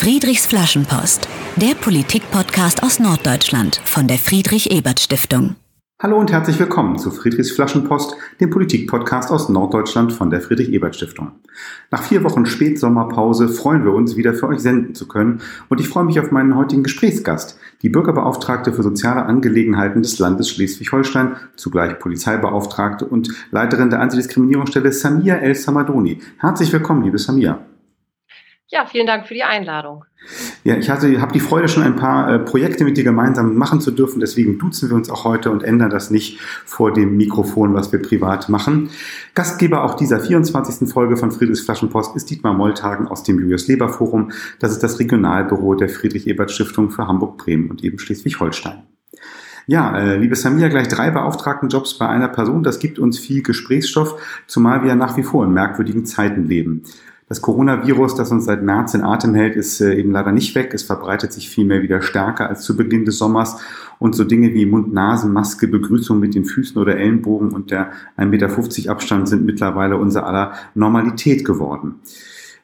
Friedrichs Flaschenpost, der Politik-Podcast aus Norddeutschland von der Friedrich-Ebert-Stiftung. Hallo und herzlich willkommen zu Friedrichs Flaschenpost, dem Politik-Podcast aus Norddeutschland von der Friedrich-Ebert-Stiftung. Nach vier Wochen Spätsommerpause freuen wir uns, wieder für euch senden zu können und ich freue mich auf meinen heutigen Gesprächsgast, die Bürgerbeauftragte für soziale Angelegenheiten des Landes Schleswig-Holstein, zugleich Polizeibeauftragte und Leiterin der Antidiskriminierungsstelle Samia El Samadoni. Herzlich willkommen, liebe Samia. Ja, vielen Dank für die Einladung. Ja, ich habe die Freude, schon ein paar äh, Projekte mit dir gemeinsam machen zu dürfen. Deswegen duzen wir uns auch heute und ändern das nicht vor dem Mikrofon, was wir privat machen. Gastgeber auch dieser 24. Folge von Friedrichs Flaschenpost ist Dietmar Molltagen aus dem Julius Leber Forum. Das ist das Regionalbüro der Friedrich-Ebert-Stiftung für Hamburg-Bremen und eben Schleswig-Holstein. Ja, äh, liebe Samia, gleich drei Beauftragtenjobs bei einer Person, das gibt uns viel Gesprächsstoff, zumal wir nach wie vor in merkwürdigen Zeiten leben. Das Coronavirus, das uns seit März in Atem hält, ist äh, eben leider nicht weg. Es verbreitet sich vielmehr wieder stärker als zu Beginn des Sommers. Und so Dinge wie Mund-Nasen-Maske, Begrüßung mit den Füßen oder Ellenbogen und der 1,50 Meter Abstand sind mittlerweile unser aller Normalität geworden.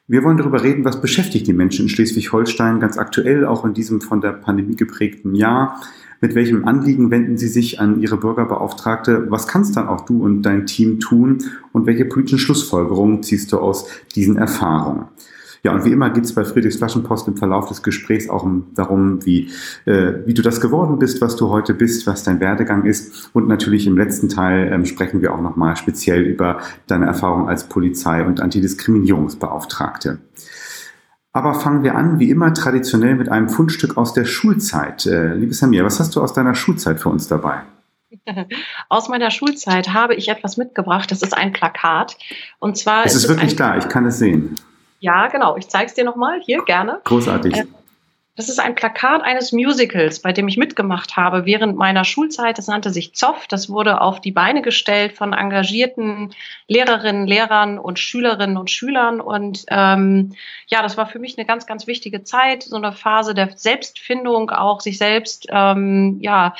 Wir wollen darüber reden, was beschäftigt die Menschen in Schleswig-Holstein ganz aktuell, auch in diesem von der Pandemie geprägten Jahr. Mit welchem Anliegen wenden Sie sich an Ihre Bürgerbeauftragte? Was kannst dann auch du und dein Team tun? Und welche politischen Schlussfolgerungen ziehst du aus diesen Erfahrungen? Ja, und wie immer geht es bei Friedrichs Flaschenpost im Verlauf des Gesprächs auch darum, wie, äh, wie du das geworden bist, was du heute bist, was dein Werdegang ist. Und natürlich im letzten Teil ähm, sprechen wir auch nochmal speziell über deine Erfahrung als Polizei- und Antidiskriminierungsbeauftragte. Aber fangen wir an, wie immer traditionell, mit einem Fundstück aus der Schulzeit. Äh, liebe Samir, was hast du aus deiner Schulzeit für uns dabei? Aus meiner Schulzeit habe ich etwas mitgebracht. Das ist ein Plakat. Und zwar. Es ist, ist wirklich da, ich kann es sehen. Ja, genau. Ich zeige es dir nochmal. Hier, gerne. Großartig. Äh, das ist ein Plakat eines Musicals, bei dem ich mitgemacht habe während meiner Schulzeit. Das nannte sich Zoff. Das wurde auf die Beine gestellt von engagierten Lehrerinnen, Lehrern und Schülerinnen und Schülern. Und ähm, ja, das war für mich eine ganz, ganz wichtige Zeit, so eine Phase der Selbstfindung, auch sich selbst, ähm, ja,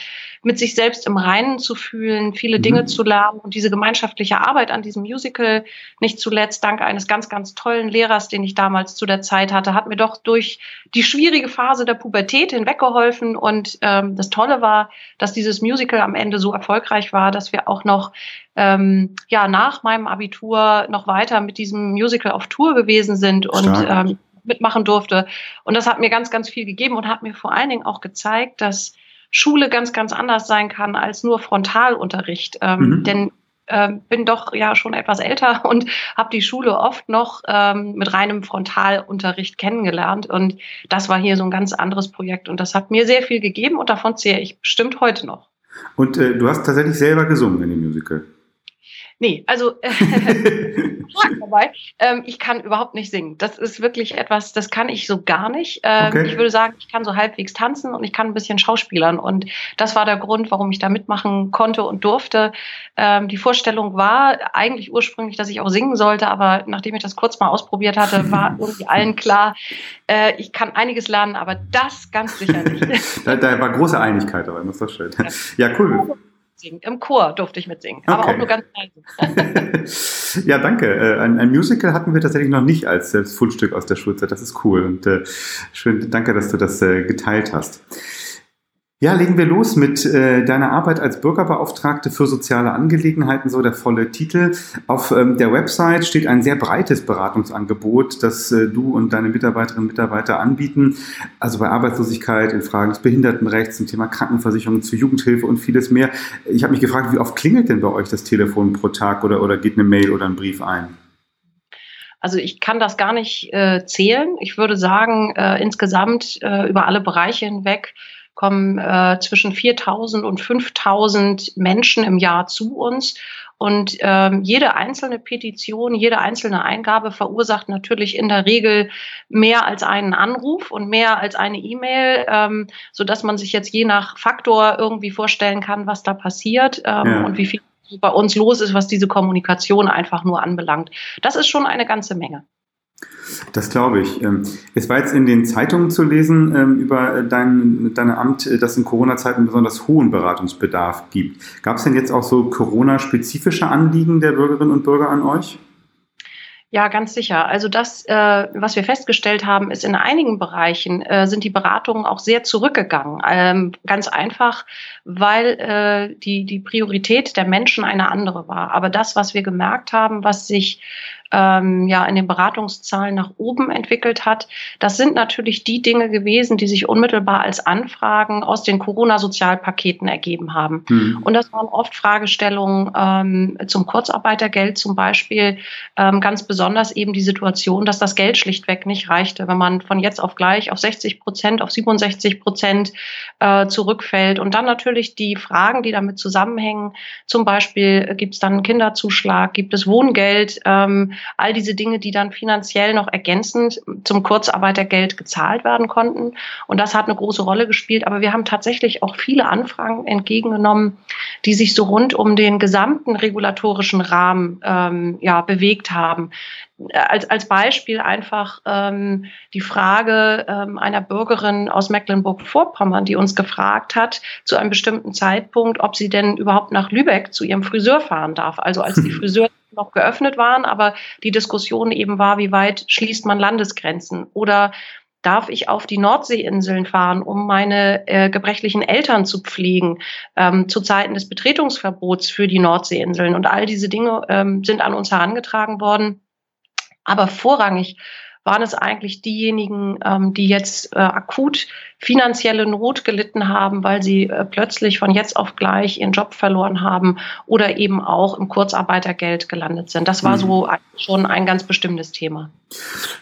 mit sich selbst im Reinen zu fühlen, viele Dinge mhm. zu lernen und diese gemeinschaftliche Arbeit an diesem Musical, nicht zuletzt dank eines ganz, ganz tollen Lehrers, den ich damals zu der Zeit hatte, hat mir doch durch die schwierige Phase der Pubertät hinweggeholfen. Und ähm, das Tolle war, dass dieses Musical am Ende so erfolgreich war, dass wir auch noch ähm, ja nach meinem Abitur noch weiter mit diesem Musical auf Tour gewesen sind und ähm, mitmachen durfte. Und das hat mir ganz, ganz viel gegeben und hat mir vor allen Dingen auch gezeigt, dass Schule ganz, ganz anders sein kann als nur Frontalunterricht. Ähm, mhm. Denn ähm, bin doch ja schon etwas älter und habe die Schule oft noch ähm, mit reinem Frontalunterricht kennengelernt. Und das war hier so ein ganz anderes Projekt. Und das hat mir sehr viel gegeben und davon zehre ich bestimmt heute noch. Und äh, du hast tatsächlich selber gesungen in dem Musical. Nee, also äh, dabei, ähm, ich kann überhaupt nicht singen. Das ist wirklich etwas, das kann ich so gar nicht. Ähm, okay. Ich würde sagen, ich kann so halbwegs tanzen und ich kann ein bisschen schauspielern. Und das war der Grund, warum ich da mitmachen konnte und durfte. Ähm, die Vorstellung war eigentlich ursprünglich, dass ich auch singen sollte, aber nachdem ich das kurz mal ausprobiert hatte, war irgendwie allen klar, äh, ich kann einiges lernen, aber das ganz sicher nicht. da, da war große Einigkeit, aber das ist doch schön. Ja, ja cool singen. Im Chor durfte ich mitsingen, okay. aber auch nur ganz leise. ja, danke. Äh, ein, ein, Musical hatten wir tatsächlich noch nicht als Fundstück aus der Schulzeit. Das ist cool und äh, schön. Danke, dass du das äh, geteilt hast. Ja, legen wir los mit äh, deiner Arbeit als Bürgerbeauftragte für soziale Angelegenheiten, so der volle Titel. Auf ähm, der Website steht ein sehr breites Beratungsangebot, das äh, du und deine Mitarbeiterinnen und Mitarbeiter anbieten. Also bei Arbeitslosigkeit, in Fragen des Behindertenrechts, zum Thema Krankenversicherung, zur Jugendhilfe und vieles mehr. Ich habe mich gefragt, wie oft klingelt denn bei euch das Telefon pro Tag oder, oder geht eine Mail oder ein Brief ein? Also ich kann das gar nicht äh, zählen. Ich würde sagen, äh, insgesamt äh, über alle Bereiche hinweg kommen äh, zwischen 4.000 und 5.000 Menschen im Jahr zu uns. Und ähm, jede einzelne Petition, jede einzelne Eingabe verursacht natürlich in der Regel mehr als einen Anruf und mehr als eine E-Mail, ähm, so dass man sich jetzt je nach Faktor irgendwie vorstellen kann, was da passiert ähm, ja. und wie viel bei uns los ist, was diese Kommunikation einfach nur anbelangt. Das ist schon eine ganze Menge. Das glaube ich. Ähm, es war jetzt in den Zeitungen zu lesen ähm, über dein, dein Amt, äh, dass in Corona-Zeiten besonders hohen Beratungsbedarf gibt. Gab es denn jetzt auch so Corona-spezifische Anliegen der Bürgerinnen und Bürger an euch? Ja, ganz sicher. Also das, äh, was wir festgestellt haben, ist in einigen Bereichen äh, sind die Beratungen auch sehr zurückgegangen. Ähm, ganz einfach, weil äh, die, die Priorität der Menschen eine andere war. Aber das, was wir gemerkt haben, was sich ähm, ja in den Beratungszahlen nach oben entwickelt hat. Das sind natürlich die Dinge gewesen, die sich unmittelbar als Anfragen aus den Corona-Sozialpaketen ergeben haben. Mhm. Und das waren oft Fragestellungen ähm, zum Kurzarbeitergeld zum Beispiel, ähm, ganz besonders eben die Situation, dass das Geld schlichtweg nicht reichte, wenn man von jetzt auf gleich auf 60 Prozent, auf 67 Prozent äh, zurückfällt. Und dann natürlich die Fragen, die damit zusammenhängen. Zum Beispiel äh, gibt es dann einen Kinderzuschlag, gibt es Wohngeld, ähm, all diese Dinge, die dann finanziell noch ergänzend zum Kurzarbeitergeld gezahlt werden konnten. Und das hat eine große Rolle gespielt. Aber wir haben tatsächlich auch viele Anfragen entgegengenommen, die sich so rund um den gesamten regulatorischen Rahmen ähm, ja, bewegt haben als, als Beispiel einfach ähm, die Frage ähm, einer Bürgerin aus Mecklenburg-Vorpommern, die uns gefragt hat, zu einem bestimmten Zeitpunkt, ob sie denn überhaupt nach Lübeck zu ihrem Friseur fahren darf. Also als die Friseur noch geöffnet waren, aber die Diskussion eben war, wie weit schließt man Landesgrenzen oder darf ich auf die Nordseeinseln fahren, um meine äh, gebrechlichen Eltern zu pflegen, ähm, zu Zeiten des Betretungsverbots für die Nordseeinseln. Und all diese Dinge ähm, sind an uns herangetragen worden. Aber vorrangig waren es eigentlich diejenigen, ähm, die jetzt äh, akut finanzielle Not gelitten haben, weil sie äh, plötzlich von jetzt auf gleich ihren Job verloren haben oder eben auch im Kurzarbeitergeld gelandet sind. Das war mhm. so schon ein ganz bestimmtes Thema.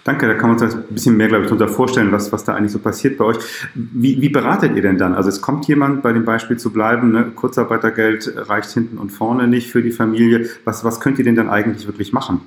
Danke, da kann man uns ein bisschen mehr, glaube ich, darunter vorstellen, was, was da eigentlich so passiert bei euch. Wie, wie beratet ihr denn dann? Also es kommt jemand, bei dem Beispiel zu bleiben, ne? Kurzarbeitergeld reicht hinten und vorne nicht für die Familie. Was, was könnt ihr denn dann eigentlich wirklich machen?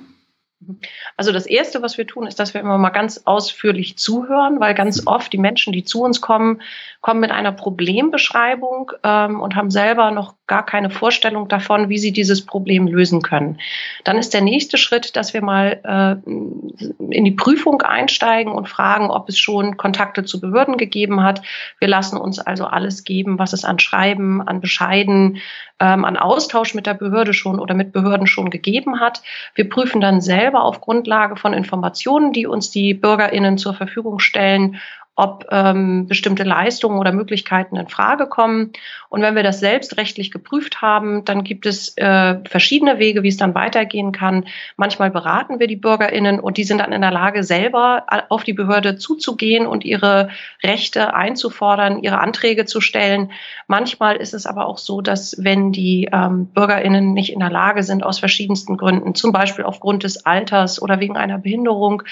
Also das Erste, was wir tun, ist, dass wir immer mal ganz ausführlich zuhören, weil ganz oft die Menschen, die zu uns kommen, kommen mit einer Problembeschreibung ähm, und haben selber noch gar keine Vorstellung davon, wie sie dieses Problem lösen können. Dann ist der nächste Schritt, dass wir mal äh, in die Prüfung einsteigen und fragen, ob es schon Kontakte zu Behörden gegeben hat. Wir lassen uns also alles geben, was es an Schreiben, an Bescheiden, ähm, an Austausch mit der Behörde schon oder mit Behörden schon gegeben hat. Wir prüfen dann selber auf Grundlage von Informationen, die uns die BürgerInnen zur Verfügung stellen, ob ähm, bestimmte Leistungen oder Möglichkeiten in Frage kommen. Und wenn wir das selbst rechtlich geprüft haben, dann gibt es äh, verschiedene Wege, wie es dann weitergehen kann. Manchmal beraten wir die BürgerInnen und die sind dann in der Lage, selber auf die Behörde zuzugehen und ihre Rechte einzufordern, ihre Anträge zu stellen. Manchmal ist es aber auch so, dass wenn die ähm, BürgerInnen nicht in der Lage sind, aus verschiedensten Gründen, zum Beispiel aufgrund des Alters oder wegen einer Behinderung,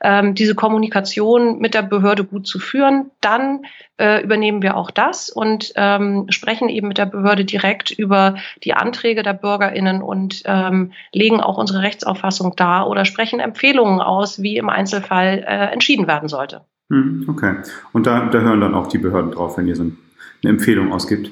ähm, diese Kommunikation mit der Behörde gut zu zu führen, dann äh, übernehmen wir auch das und ähm, sprechen eben mit der Behörde direkt über die Anträge der BürgerInnen und ähm, legen auch unsere Rechtsauffassung dar oder sprechen Empfehlungen aus, wie im Einzelfall äh, entschieden werden sollte. Hm, okay. Und da, da hören dann auch die Behörden drauf, wenn ihr so eine Empfehlung ausgibt.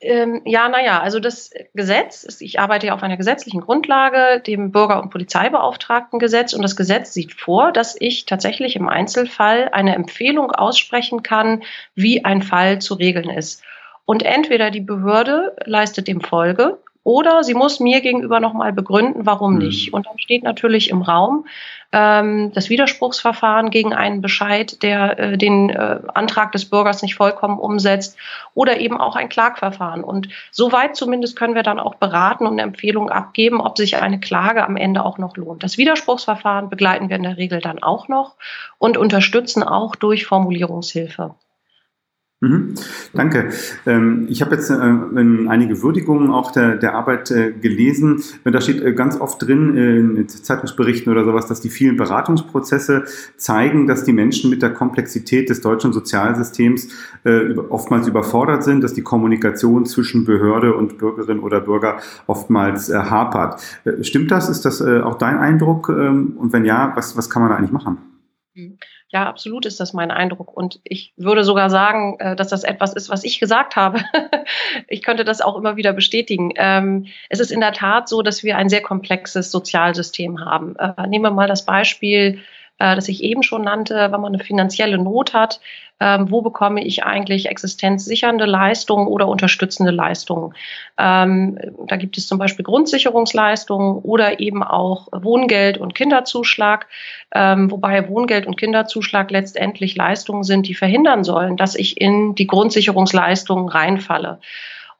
Ähm, ja, naja, also das Gesetz, ich arbeite ja auf einer gesetzlichen Grundlage, dem Bürger- und Polizeibeauftragtengesetz, und das Gesetz sieht vor, dass ich tatsächlich im Einzelfall eine Empfehlung aussprechen kann, wie ein Fall zu regeln ist. Und entweder die Behörde leistet dem Folge oder sie muss mir gegenüber nochmal begründen, warum mhm. nicht. Und dann steht natürlich im Raum ähm, das Widerspruchsverfahren gegen einen Bescheid, der äh, den äh, Antrag des Bürgers nicht vollkommen umsetzt oder eben auch ein Klagverfahren. Und soweit zumindest können wir dann auch beraten und eine Empfehlung abgeben, ob sich eine Klage am Ende auch noch lohnt. Das Widerspruchsverfahren begleiten wir in der Regel dann auch noch und unterstützen auch durch Formulierungshilfe. Mhm. Danke. Ähm, ich habe jetzt äh, einige Würdigungen auch der, der Arbeit äh, gelesen. Da steht äh, ganz oft drin in Zeitungsberichten oder sowas, dass die vielen Beratungsprozesse zeigen, dass die Menschen mit der Komplexität des deutschen Sozialsystems oftmals überfordert sind, dass die Kommunikation zwischen Behörde und Bürgerin oder Bürger oftmals hapert. Stimmt das? Ist das auch dein Eindruck? Ähm, und wenn ja, was, was kann man da eigentlich machen? Mhm. Ja, absolut ist das mein Eindruck. Und ich würde sogar sagen, äh, dass das etwas ist, was ich gesagt habe. ich könnte das auch immer wieder bestätigen. Ähm, es ist in der Tat so, dass wir ein sehr komplexes Sozialsystem haben. Äh, nehmen wir mal das Beispiel äh, das ich eben schon nannte, wenn man eine finanzielle Not hat, ähm, wo bekomme ich eigentlich existenzsichernde Leistungen oder unterstützende Leistungen. Ähm, da gibt es zum Beispiel Grundsicherungsleistungen oder eben auch Wohngeld und Kinderzuschlag, ähm, wobei Wohngeld und Kinderzuschlag letztendlich Leistungen sind, die verhindern sollen, dass ich in die Grundsicherungsleistungen reinfalle.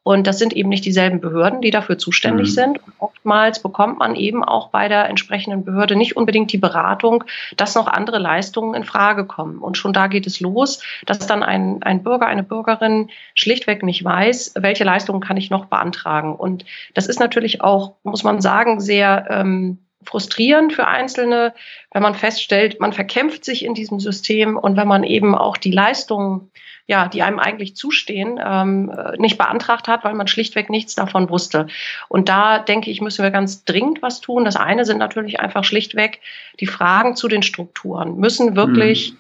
Und das sind eben nicht dieselben Behörden, die dafür zuständig mhm. sind. Und oftmals bekommt man eben auch bei der entsprechenden Behörde nicht unbedingt die Beratung, dass noch andere Leistungen in Frage kommen. Und schon da geht es los, dass dann ein, ein Bürger, eine Bürgerin schlichtweg nicht weiß, welche Leistungen kann ich noch beantragen. Und das ist natürlich auch, muss man sagen, sehr ähm, frustrierend für Einzelne, wenn man feststellt, man verkämpft sich in diesem System und wenn man eben auch die Leistungen ja, die einem eigentlich zustehen, ähm, nicht beantragt hat, weil man schlichtweg nichts davon wusste. Und da denke ich, müssen wir ganz dringend was tun. Das eine sind natürlich einfach schlichtweg die Fragen zu den Strukturen. Müssen wirklich mhm.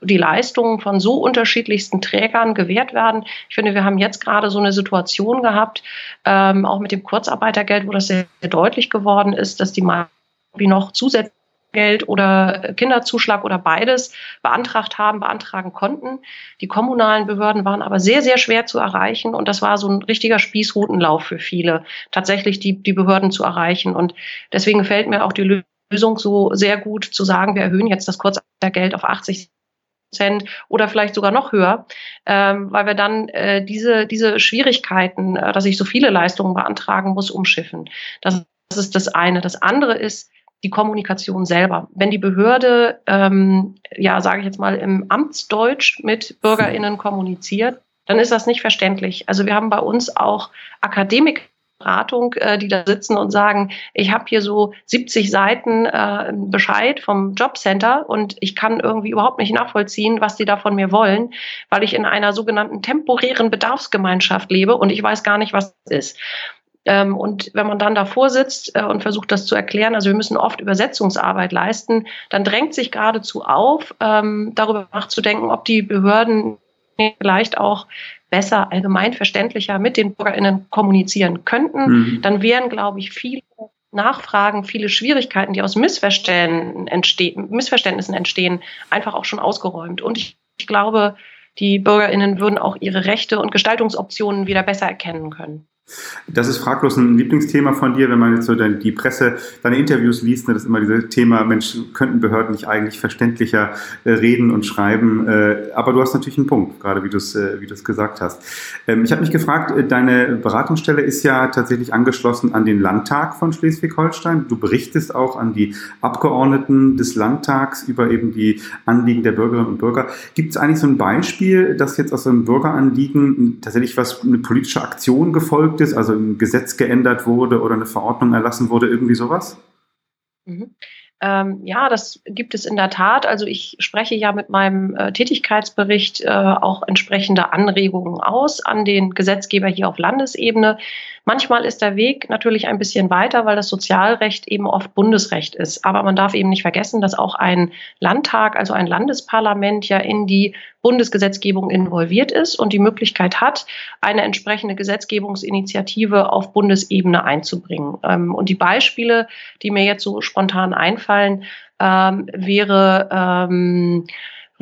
Die Leistungen von so unterschiedlichsten Trägern gewährt werden. Ich finde, wir haben jetzt gerade so eine Situation gehabt, ähm, auch mit dem Kurzarbeitergeld, wo das sehr, sehr deutlich geworden ist, dass die mal wie noch zusätzlich Geld oder Kinderzuschlag oder beides beantragt haben, beantragen konnten. Die kommunalen Behörden waren aber sehr, sehr schwer zu erreichen und das war so ein richtiger Spießrutenlauf für viele, tatsächlich die, die Behörden zu erreichen. Und deswegen gefällt mir auch die Lösung so sehr gut zu sagen, wir erhöhen jetzt das Kurzarbeitergeld auf 80 Prozent oder vielleicht sogar noch höher, ähm, weil wir dann äh, diese, diese Schwierigkeiten, äh, dass ich so viele Leistungen beantragen muss, umschiffen. Das, das ist das eine. Das andere ist, die Kommunikation selber. Wenn die Behörde, ähm, ja, sage ich jetzt mal, im Amtsdeutsch mit BürgerInnen kommuniziert, dann ist das nicht verständlich. Also wir haben bei uns auch Akademiker, Beratung, äh, die da sitzen und sagen, ich habe hier so 70 Seiten äh, Bescheid vom Jobcenter und ich kann irgendwie überhaupt nicht nachvollziehen, was die da von mir wollen, weil ich in einer sogenannten temporären Bedarfsgemeinschaft lebe und ich weiß gar nicht, was das ist. Ähm, und wenn man dann davor sitzt äh, und versucht, das zu erklären, also wir müssen oft Übersetzungsarbeit leisten, dann drängt sich geradezu auf, ähm, darüber nachzudenken, ob die Behörden vielleicht auch besser, allgemein verständlicher mit den BürgerInnen kommunizieren könnten. Mhm. Dann wären, glaube ich, viele Nachfragen, viele Schwierigkeiten, die aus Missverständnissen entstehen, Missverständnissen entstehen, einfach auch schon ausgeräumt. Und ich, ich glaube, die BürgerInnen würden auch ihre Rechte und Gestaltungsoptionen wieder besser erkennen können. Das ist fraglos ein Lieblingsthema von dir, wenn man jetzt so die Presse, deine Interviews liest, ne, das ist immer dieses Thema, Mensch, könnten Behörden nicht eigentlich verständlicher äh, reden und schreiben? Äh, aber du hast natürlich einen Punkt, gerade wie du es äh, wie gesagt hast. Ähm, ich habe mich gefragt, deine Beratungsstelle ist ja tatsächlich angeschlossen an den Landtag von Schleswig-Holstein. Du berichtest auch an die Abgeordneten des Landtags über eben die Anliegen der Bürgerinnen und Bürger. Gibt es eigentlich so ein Beispiel, dass jetzt aus einem Bürgeranliegen tatsächlich was, eine politische Aktion gefolgt ist, also ein Gesetz geändert wurde oder eine Verordnung erlassen wurde, irgendwie sowas? Ähm, ja, das gibt es in der Tat. Also ich spreche ja mit meinem äh, Tätigkeitsbericht äh, auch entsprechende Anregungen aus an den Gesetzgeber hier auf Landesebene. Manchmal ist der Weg natürlich ein bisschen weiter, weil das Sozialrecht eben oft Bundesrecht ist. Aber man darf eben nicht vergessen, dass auch ein Landtag, also ein Landesparlament ja in die Bundesgesetzgebung involviert ist und die Möglichkeit hat, eine entsprechende Gesetzgebungsinitiative auf Bundesebene einzubringen. Ähm, und die Beispiele, die mir jetzt so spontan einfallen, ähm, wäre ähm,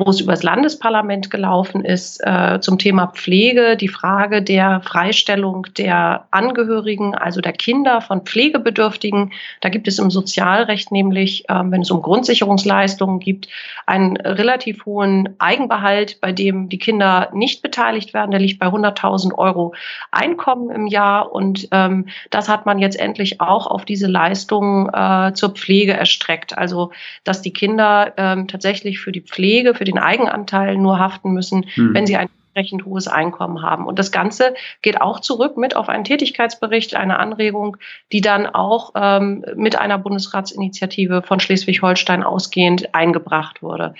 wo es übers Landesparlament gelaufen ist, äh, zum Thema Pflege, die Frage der Freistellung der Angehörigen, also der Kinder von Pflegebedürftigen. Da gibt es im Sozialrecht nämlich, äh, wenn es um Grundsicherungsleistungen gibt, einen relativ hohen Eigenbehalt, bei dem die Kinder nicht beteiligt werden. Der liegt bei 100.000 Euro Einkommen im Jahr. Und ähm, das hat man jetzt endlich auch auf diese Leistungen äh, zur Pflege erstreckt. Also, dass die Kinder ähm, tatsächlich für die Pflege, für die den Eigenanteil nur haften müssen, mhm. wenn sie ein entsprechend hohes Einkommen haben. Und das Ganze geht auch zurück mit auf einen Tätigkeitsbericht, eine Anregung, die dann auch ähm, mit einer Bundesratsinitiative von Schleswig-Holstein ausgehend eingebracht wurde.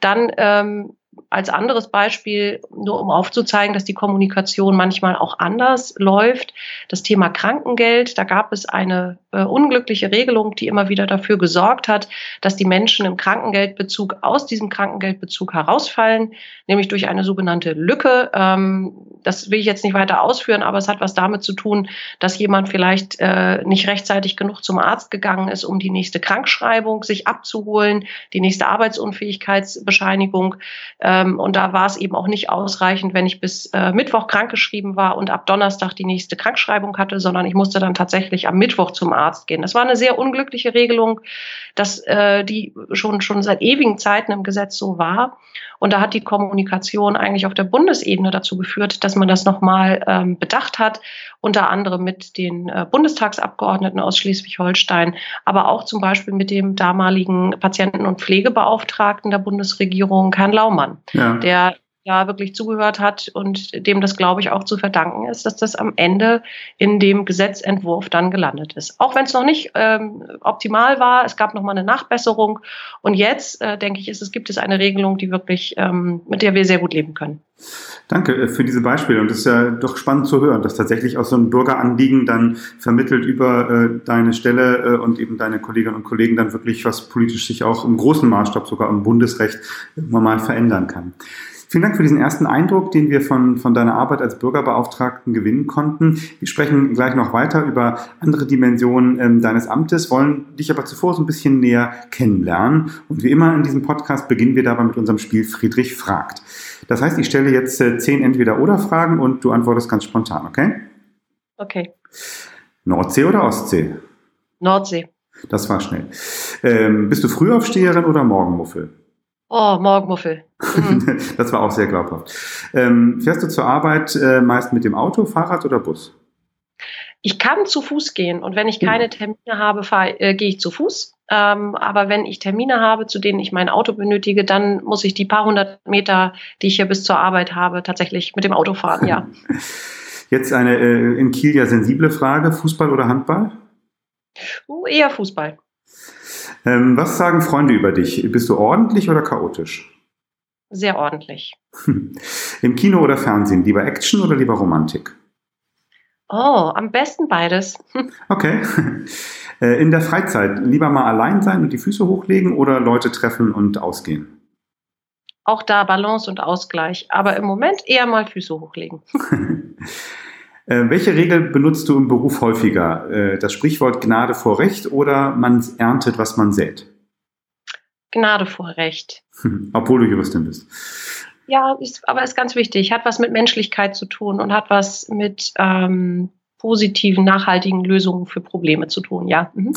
Dann ähm, als anderes Beispiel, nur um aufzuzeigen, dass die Kommunikation manchmal auch anders läuft, das Thema Krankengeld. Da gab es eine äh, unglückliche Regelung, die immer wieder dafür gesorgt hat, dass die Menschen im Krankengeldbezug aus diesem Krankengeldbezug herausfallen, nämlich durch eine sogenannte Lücke. Ähm, das will ich jetzt nicht weiter ausführen, aber es hat was damit zu tun, dass jemand vielleicht äh, nicht rechtzeitig genug zum Arzt gegangen ist, um die nächste Krankschreibung sich abzuholen, die nächste Arbeitsunfähigkeitsbescheinigung. Und da war es eben auch nicht ausreichend, wenn ich bis äh, Mittwoch krankgeschrieben war und ab Donnerstag die nächste Krankschreibung hatte, sondern ich musste dann tatsächlich am Mittwoch zum Arzt gehen. Das war eine sehr unglückliche Regelung, dass äh, die schon, schon seit ewigen Zeiten im Gesetz so war. Und da hat die Kommunikation eigentlich auf der Bundesebene dazu geführt, dass man das nochmal ähm, bedacht hat, unter anderem mit den äh, Bundestagsabgeordneten aus Schleswig-Holstein, aber auch zum Beispiel mit dem damaligen Patienten- und Pflegebeauftragten der Bundesregierung, Herrn Laumann, ja. der da wirklich zugehört hat und dem das, glaube ich, auch zu verdanken ist, dass das am Ende in dem Gesetzentwurf dann gelandet ist. Auch wenn es noch nicht ähm, optimal war, es gab noch mal eine Nachbesserung und jetzt äh, denke ich, ist es gibt es eine Regelung, die wirklich ähm, mit der wir sehr gut leben können. Danke äh, für diese Beispiele und es ist ja doch spannend zu hören, dass tatsächlich auch so ein Bürgeranliegen dann vermittelt über äh, deine Stelle äh, und eben deine Kolleginnen und Kollegen dann wirklich was politisch sich auch im großen Maßstab sogar im Bundesrecht mal verändern kann. Vielen Dank für diesen ersten Eindruck, den wir von, von deiner Arbeit als Bürgerbeauftragten gewinnen konnten. Wir sprechen gleich noch weiter über andere Dimensionen ähm, deines Amtes, wollen dich aber zuvor so ein bisschen näher kennenlernen. Und wie immer in diesem Podcast beginnen wir dabei mit unserem Spiel Friedrich fragt. Das heißt, ich stelle jetzt äh, zehn Entweder-Oder-Fragen und du antwortest ganz spontan, okay? Okay. Nordsee oder Ostsee? Nordsee. Das war schnell. Ähm, bist du Frühaufsteherin oder Morgenmuffel? Oh, Morgenmuffel. Mhm. das war auch sehr glaubhaft. Ähm, fährst du zur Arbeit äh, meist mit dem Auto, Fahrrad oder Bus? Ich kann zu Fuß gehen und wenn ich keine Termine habe, äh, gehe ich zu Fuß. Ähm, aber wenn ich Termine habe, zu denen ich mein Auto benötige, dann muss ich die paar hundert Meter, die ich hier bis zur Arbeit habe, tatsächlich mit dem Auto fahren, ja. Jetzt eine äh, in Kiel ja sensible Frage: Fußball oder Handball? Uh, eher Fußball. Ähm, was sagen Freunde über dich? Bist du ordentlich oder chaotisch? Sehr ordentlich. Im Kino oder Fernsehen, lieber Action oder lieber Romantik? Oh, am besten beides. okay. Äh, in der Freizeit lieber mal allein sein und die Füße hochlegen oder Leute treffen und ausgehen? Auch da Balance und Ausgleich, aber im Moment eher mal Füße hochlegen. Äh, welche Regel benutzt du im Beruf häufiger? Äh, das Sprichwort Gnade vor Recht oder man erntet, was man sät? Gnade vor Recht. Obwohl du Juristin bist. Ja, ist, aber ist ganz wichtig. Hat was mit Menschlichkeit zu tun und hat was mit ähm, positiven, nachhaltigen Lösungen für Probleme zu tun, ja. Mhm.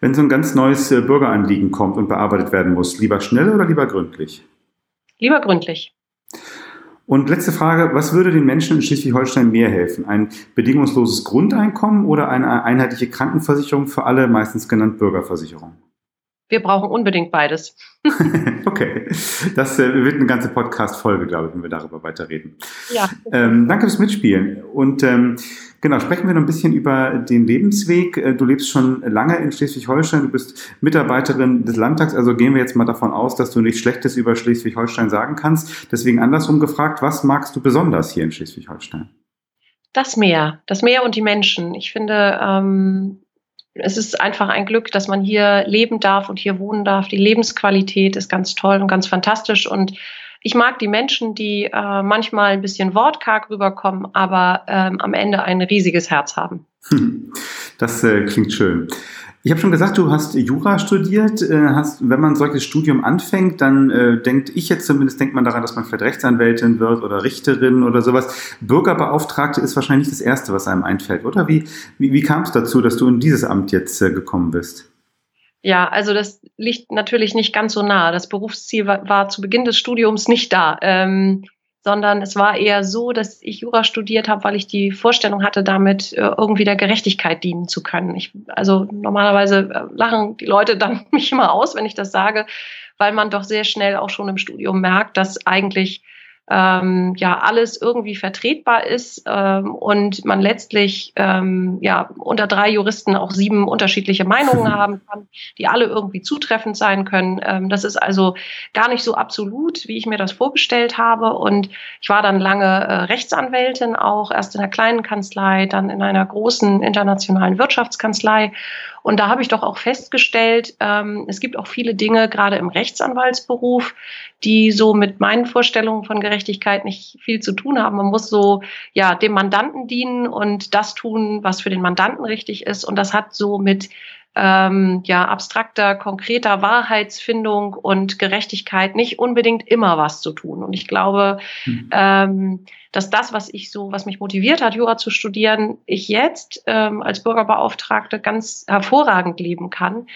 Wenn so ein ganz neues äh, Bürgeranliegen kommt und bearbeitet werden muss, lieber schnell oder lieber gründlich? Lieber gründlich. Und letzte Frage, was würde den Menschen in Schleswig-Holstein mehr helfen? Ein bedingungsloses Grundeinkommen oder eine einheitliche Krankenversicherung für alle, meistens genannt Bürgerversicherung? Wir brauchen unbedingt beides. okay, das äh, wird eine ganze Podcast-Folge, glaube ich, wenn wir darüber weiterreden. Ja. Ähm, danke fürs Mitspielen. Und ähm, genau, sprechen wir noch ein bisschen über den Lebensweg. Äh, du lebst schon lange in Schleswig-Holstein, du bist Mitarbeiterin des Landtags, also gehen wir jetzt mal davon aus, dass du nichts Schlechtes über Schleswig-Holstein sagen kannst. Deswegen andersrum gefragt, was magst du besonders hier in Schleswig-Holstein? Das Meer, das Meer und die Menschen. Ich finde, ähm, es ist einfach ein Glück, dass man hier leben darf und hier wohnen darf. Die Lebensqualität ist ganz toll und ganz fantastisch. Und ich mag die Menschen, die äh, manchmal ein bisschen wortkarg rüberkommen, aber ähm, am Ende ein riesiges Herz haben. Das äh, klingt schön. Ich habe schon gesagt, du hast Jura studiert. Äh, hast, wenn man solches Studium anfängt, dann äh, denkt ich jetzt zumindest, denkt man daran, dass man vielleicht Rechtsanwältin wird oder Richterin oder sowas. Bürgerbeauftragte ist wahrscheinlich das Erste, was einem einfällt, oder? Wie, wie, wie kam es dazu, dass du in dieses Amt jetzt äh, gekommen bist? Ja, also das liegt natürlich nicht ganz so nah. Das Berufsziel war, war zu Beginn des Studiums nicht da. Ähm, sondern es war eher so, dass ich Jura studiert habe, weil ich die Vorstellung hatte, damit äh, irgendwie der Gerechtigkeit dienen zu können. Ich, also normalerweise äh, lachen die Leute dann mich immer aus, wenn ich das sage, weil man doch sehr schnell auch schon im Studium merkt, dass eigentlich ähm, ja alles irgendwie vertretbar ist ähm, und man letztlich ähm, ja unter drei Juristen auch sieben unterschiedliche Meinungen haben kann, die alle irgendwie zutreffend sein können. Ähm, das ist also gar nicht so absolut, wie ich mir das vorgestellt habe. Und ich war dann lange äh, Rechtsanwältin auch, erst in einer kleinen Kanzlei, dann in einer großen internationalen Wirtschaftskanzlei. Und da habe ich doch auch festgestellt, ähm, es gibt auch viele Dinge, gerade im Rechtsanwaltsberuf, die so mit meinen Vorstellungen von Gerechtigkeit nicht viel zu tun haben. Man muss so ja dem Mandanten dienen und das tun, was für den Mandanten richtig ist. Und das hat so mit ähm, ja, abstrakter, konkreter Wahrheitsfindung und Gerechtigkeit nicht unbedingt immer was zu tun. Und ich glaube, mhm. ähm, dass das, was ich so, was mich motiviert hat, Jura zu studieren, ich jetzt ähm, als Bürgerbeauftragte ganz hervorragend leben kann,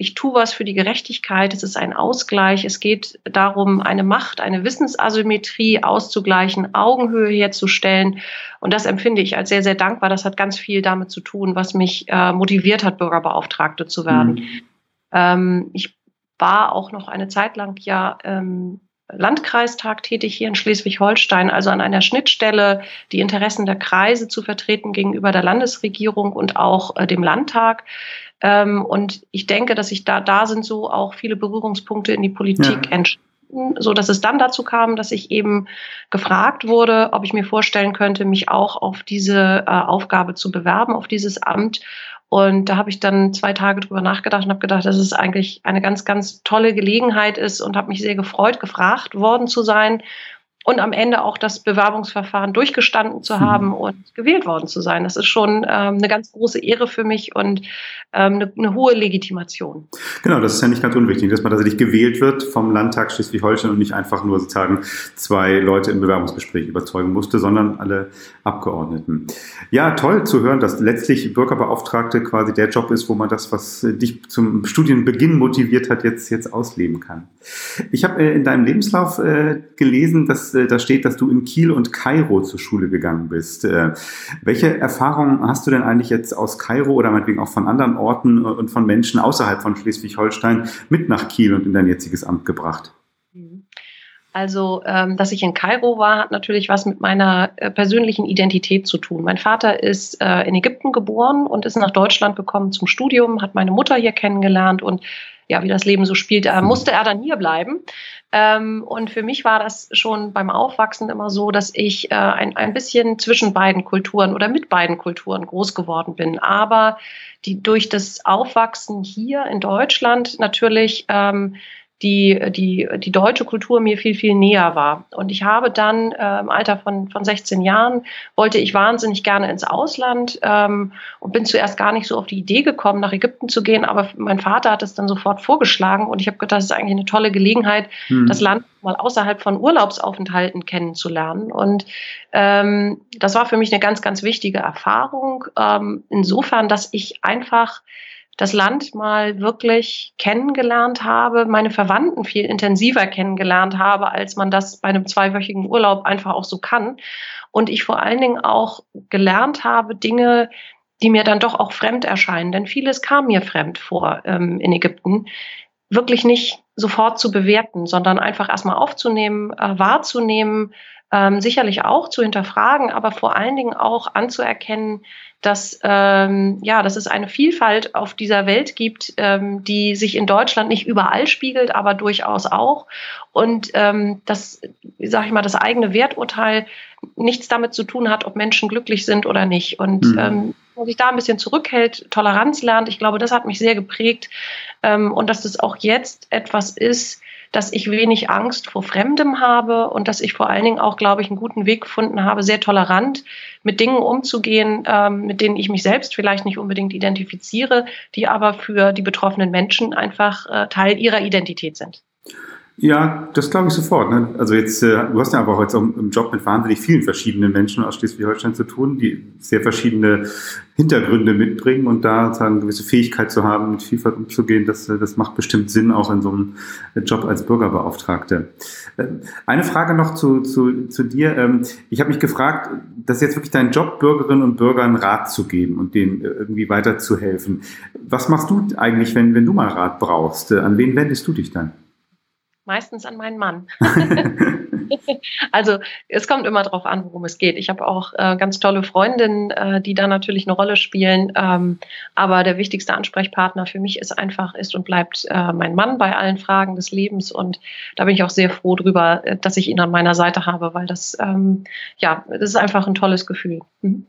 ich tue was für die Gerechtigkeit, es ist ein Ausgleich, es geht darum, eine Macht, eine Wissensasymmetrie auszugleichen, Augenhöhe herzustellen. Und das empfinde ich als sehr, sehr dankbar. Das hat ganz viel damit zu tun, was mich äh, motiviert hat, Bürgerbeauftragte zu werden. Mhm. Ähm, ich war auch noch eine Zeit lang ja ähm, Landkreistag tätig hier in Schleswig-Holstein, also an einer Schnittstelle, die Interessen der Kreise zu vertreten gegenüber der Landesregierung und auch äh, dem Landtag. Ähm, und ich denke, dass ich da, da sind so auch viele Berührungspunkte in die Politik ja. entstanden so dass es dann dazu kam, dass ich eben gefragt wurde, ob ich mir vorstellen könnte, mich auch auf diese äh, Aufgabe zu bewerben, auf dieses Amt. Und da habe ich dann zwei Tage drüber nachgedacht und habe gedacht, dass es eigentlich eine ganz, ganz tolle Gelegenheit ist und habe mich sehr gefreut, gefragt worden zu sein und am Ende auch das Bewerbungsverfahren durchgestanden zu hm. haben und gewählt worden zu sein. Das ist schon ähm, eine ganz große Ehre für mich und ähm, eine, eine, hohe Legitimation. Genau, das ist ja nicht ganz unwichtig, dass man tatsächlich gewählt wird vom Landtag Schleswig-Holstein und nicht einfach nur sozusagen zwei Leute im Bewerbungsgespräch überzeugen musste, sondern alle Abgeordneten. Ja, toll zu hören, dass letztlich Bürgerbeauftragte quasi der Job ist, wo man das, was dich zum Studienbeginn motiviert hat, jetzt, jetzt ausleben kann. Ich habe äh, in deinem Lebenslauf äh, gelesen, dass äh, da steht, dass du in Kiel und Kairo zur Schule gegangen bist. Äh, welche Erfahrungen hast du denn eigentlich jetzt aus Kairo oder meinetwegen auch von anderen Orten äh, und von Menschen außerhalb von Schleswig-Holstein mit nach Kiel und in dein jetziges Amt gebracht? Also, ähm, dass ich in Kairo war, hat natürlich was mit meiner äh, persönlichen Identität zu tun. Mein Vater ist in Ägypten geboren und ist nach Deutschland gekommen zum Studium, hat meine Mutter hier kennengelernt und ja, wie das Leben so spielt, äh, musste er dann hier bleiben. Ähm, und für mich war das schon beim Aufwachsen immer so, dass ich äh, ein, ein bisschen zwischen beiden Kulturen oder mit beiden Kulturen groß geworden bin. Aber die durch das Aufwachsen hier in Deutschland natürlich ähm, die, die, die deutsche Kultur mir viel, viel näher war. Und ich habe dann äh, im Alter von, von 16 Jahren, wollte ich wahnsinnig gerne ins Ausland ähm, und bin zuerst gar nicht so auf die Idee gekommen, nach Ägypten zu gehen, aber mein Vater hat es dann sofort vorgeschlagen und ich habe gedacht, das ist eigentlich eine tolle Gelegenheit, hm. das Land mal außerhalb von Urlaubsaufenthalten kennenzulernen. Und ähm, das war für mich eine ganz, ganz wichtige Erfahrung. Ähm, insofern, dass ich einfach das Land mal wirklich kennengelernt habe, meine Verwandten viel intensiver kennengelernt habe, als man das bei einem zweiwöchigen Urlaub einfach auch so kann. Und ich vor allen Dingen auch gelernt habe, Dinge, die mir dann doch auch fremd erscheinen, denn vieles kam mir fremd vor ähm, in Ägypten, wirklich nicht sofort zu bewerten, sondern einfach erstmal aufzunehmen, äh, wahrzunehmen, ähm, sicherlich auch zu hinterfragen, aber vor allen Dingen auch anzuerkennen, dass, ähm, ja, dass es eine Vielfalt auf dieser Welt gibt, ähm, die sich in Deutschland nicht überall spiegelt, aber durchaus auch. Und ähm, dass, sage ich mal, das eigene Werturteil nichts damit zu tun hat, ob Menschen glücklich sind oder nicht. Und mhm. ähm, man sich da ein bisschen zurückhält, Toleranz lernt, ich glaube, das hat mich sehr geprägt. Ähm, und dass das auch jetzt etwas ist, dass ich wenig Angst vor Fremdem habe und dass ich vor allen Dingen auch, glaube ich, einen guten Weg gefunden habe, sehr tolerant mit Dingen umzugehen, ähm, mit denen ich mich selbst vielleicht nicht unbedingt identifiziere, die aber für die betroffenen Menschen einfach äh, Teil ihrer Identität sind. Ja, das glaube ich sofort. Ne? Also jetzt, äh, du hast ja einfach jetzt auch im Job mit wahnsinnig vielen verschiedenen Menschen aus Schleswig-Holstein zu tun, die sehr verschiedene Hintergründe mitbringen und da sozusagen eine gewisse Fähigkeit zu haben, mit Vielfalt umzugehen, das, äh, das macht bestimmt Sinn, auch in so einem Job als Bürgerbeauftragte. Äh, eine Frage noch zu, zu, zu dir. Ähm, ich habe mich gefragt, das ist jetzt wirklich dein Job, Bürgerinnen und Bürgern Rat zu geben und denen irgendwie weiterzuhelfen. Was machst du eigentlich, wenn, wenn du mal Rat brauchst? An wen wendest du dich dann? Meistens an meinen Mann. also es kommt immer darauf an, worum es geht. Ich habe auch äh, ganz tolle Freundinnen, äh, die da natürlich eine Rolle spielen. Ähm, aber der wichtigste Ansprechpartner für mich ist einfach, ist und bleibt äh, mein Mann bei allen Fragen des Lebens. Und da bin ich auch sehr froh drüber, äh, dass ich ihn an meiner Seite habe, weil das, ähm, ja, das ist einfach ein tolles Gefühl. Mhm.